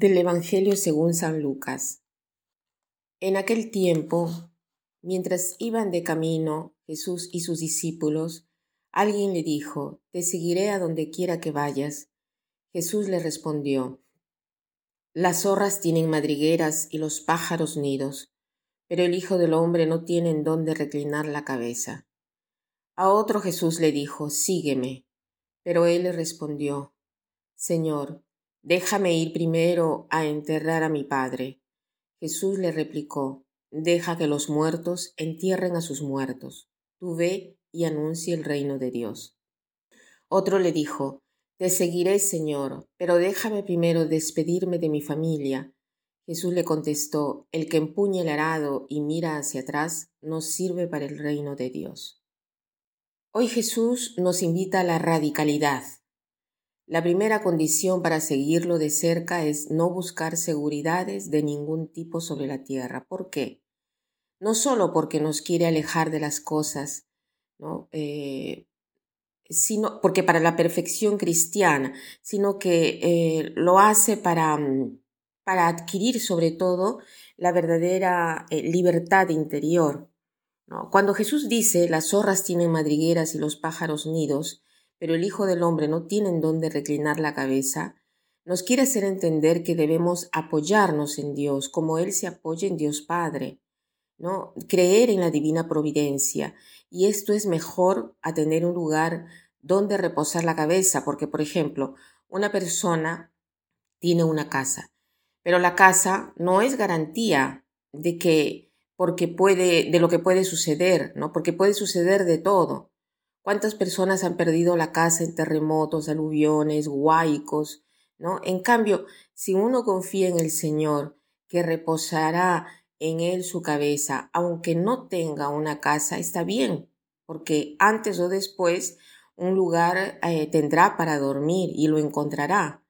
Del Evangelio según San Lucas. En aquel tiempo, mientras iban de camino Jesús y sus discípulos, alguien le dijo, Te seguiré a donde quiera que vayas. Jesús le respondió, Las zorras tienen madrigueras y los pájaros nidos, pero el Hijo del Hombre no tiene en dónde reclinar la cabeza. A otro Jesús le dijo, Sígueme. Pero él le respondió, Señor, déjame ir primero a enterrar a mi padre. Jesús le replicó, deja que los muertos entierren a sus muertos. Tú ve y anuncia el reino de Dios. Otro le dijo, Te seguiré, Señor, pero déjame primero despedirme de mi familia. Jesús le contestó, El que empuña el arado y mira hacia atrás no sirve para el reino de Dios. Hoy Jesús nos invita a la radicalidad. La primera condición para seguirlo de cerca es no buscar seguridades de ningún tipo sobre la tierra. ¿Por qué? No solo porque nos quiere alejar de las cosas. Eh, sino porque para la perfección cristiana, sino que eh, lo hace para, para adquirir sobre todo la verdadera eh, libertad interior. Cuando Jesús dice las zorras tienen madrigueras y los pájaros nidos, pero el Hijo del Hombre no tiene en dónde reclinar la cabeza, nos quiere hacer entender que debemos apoyarnos en Dios como Él se apoya en Dios Padre, ¿no? Creer en la divina providencia. Y esto es mejor a tener un lugar donde reposar la cabeza, porque, por ejemplo, una persona tiene una casa, pero la casa no es garantía de que porque puede, de lo que puede suceder, ¿no? Porque puede suceder de todo. ¿Cuántas personas han perdido la casa en terremotos, aluviones, huaicos, ¿no? En cambio, si uno confía en el Señor, que reposará en él su cabeza, aunque no tenga una casa, está bien, porque antes o después un lugar eh, tendrá para dormir y lo encontrará.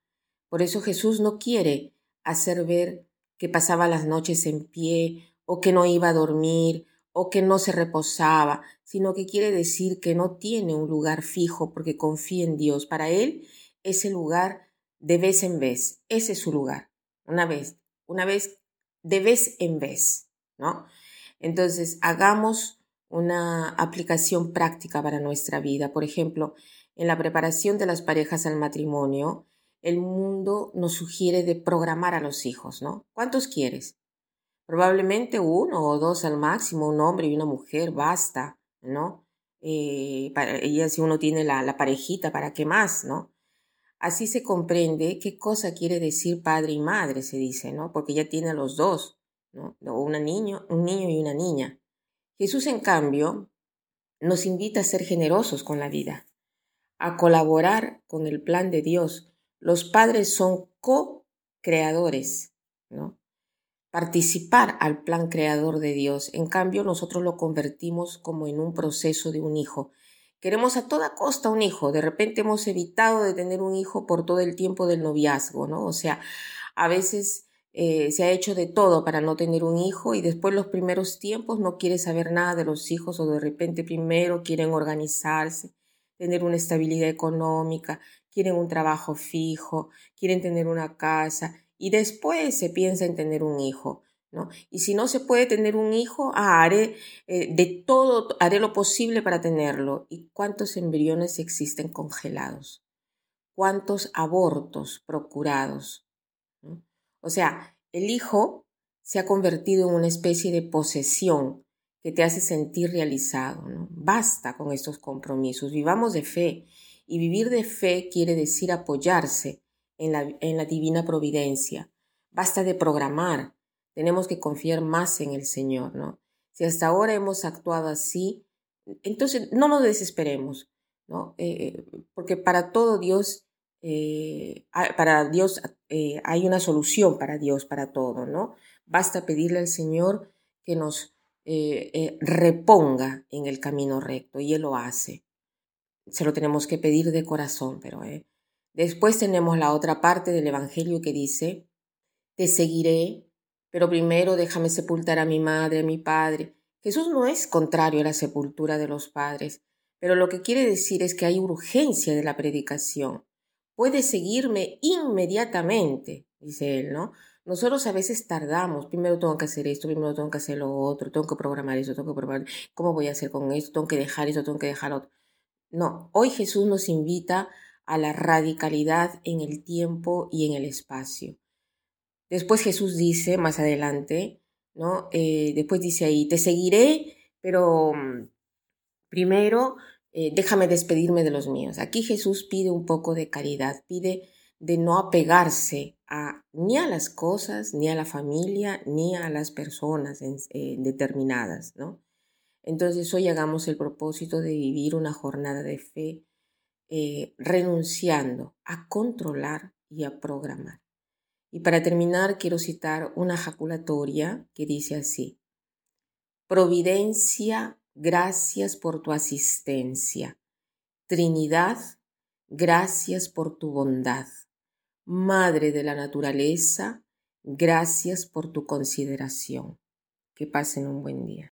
Por eso Jesús no quiere hacer ver que pasaba las noches en pie o que no iba a dormir, o que no se reposaba, sino que quiere decir que no tiene un lugar fijo porque confía en Dios. Para él, ese lugar de vez en vez, ese es su lugar, una vez, una vez, de vez en vez, ¿no? Entonces, hagamos una aplicación práctica para nuestra vida. Por ejemplo, en la preparación de las parejas al matrimonio, el mundo nos sugiere de programar a los hijos, ¿no? ¿Cuántos quieres? Probablemente uno o dos al máximo, un hombre y una mujer, basta, ¿no? Eh, para ella si uno tiene la, parejita, ¿para qué más, no? Así se comprende qué cosa quiere decir padre y madre, se dice, ¿no? Porque ya tiene a los dos, ¿no? Una niño, un niño y una niña. Jesús, en cambio, nos invita a ser generosos con la vida, a colaborar con el plan de Dios. Los padres son co-creadores, ¿no? Participar al plan creador de Dios. En cambio, nosotros lo convertimos como en un proceso de un hijo. Queremos a toda costa un hijo. De repente hemos evitado de tener un hijo por todo el tiempo del noviazgo, ¿no? O sea, a veces eh, se ha hecho de todo para no tener un hijo y después los primeros tiempos no quiere saber nada de los hijos o de repente primero quieren organizarse, tener una estabilidad económica, quieren un trabajo fijo, quieren tener una casa y después se piensa en tener un hijo. ¿no? Y si no se puede tener un hijo, ah, haré eh, de todo, haré lo posible para tenerlo. ¿Y cuántos embriones existen congelados? ¿Cuántos abortos procurados? O sea, el hijo se ha convertido en una especie de posesión que te hace sentir realizado. Basta con estos compromisos, vivamos de fe. Y vivir de fe quiere decir apoyarse en la, divina providencia. Basta de programar. Tenemos que confiar más en el Señor, ¿no? Si hasta ahora hemos actuado así, entonces no nos desesperemos, ¿no? Eh, porque para todo Dios, eh, para Dios eh, hay una solución para Dios, para todo, ¿no? Basta pedirle al Señor que nos reponga en el camino recto y Él lo hace. Se lo tenemos que pedir de corazón, pero Después tenemos la otra parte del Evangelio que dice, te seguiré, pero primero déjame sepultar a mi madre, a mi padre. Jesús no es contrario a la sepultura de los padres, pero lo que quiere decir es que hay urgencia de la predicación. Puedes seguirme inmediatamente, dice él, ¿no? Nosotros a veces tardamos, primero tengo que hacer esto, primero tengo que hacer lo otro, tengo que programar eso, tengo que programar, ¿cómo voy a hacer con esto? Tengo que dejar eso, tengo que dejar otro. No, hoy Jesús nos invita a la radicalidad en el tiempo y en el espacio. Después Jesús dice más adelante, ¿no? Eh, después dice ahí, te seguiré, pero mm, primero eh, déjame despedirme de los míos. Aquí Jesús pide un poco de caridad, pide de no apegarse a, ni a las cosas, ni a la familia, ni a las personas determinadas, ¿no? Entonces hoy hagamos el propósito de vivir una jornada de fe eh, renunciando a controlar y a programar. Y para terminar quiero citar una jaculatoria que dice así, Providencia, gracias por tu asistencia. Trinidad, gracias por tu bondad. Madre de la naturaleza, gracias por tu consideración. Que pasen un buen día.